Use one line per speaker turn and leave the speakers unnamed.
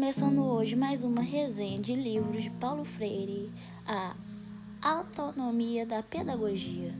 começando hoje mais uma resenha de livros de Paulo Freire, A Autonomia da Pedagogia.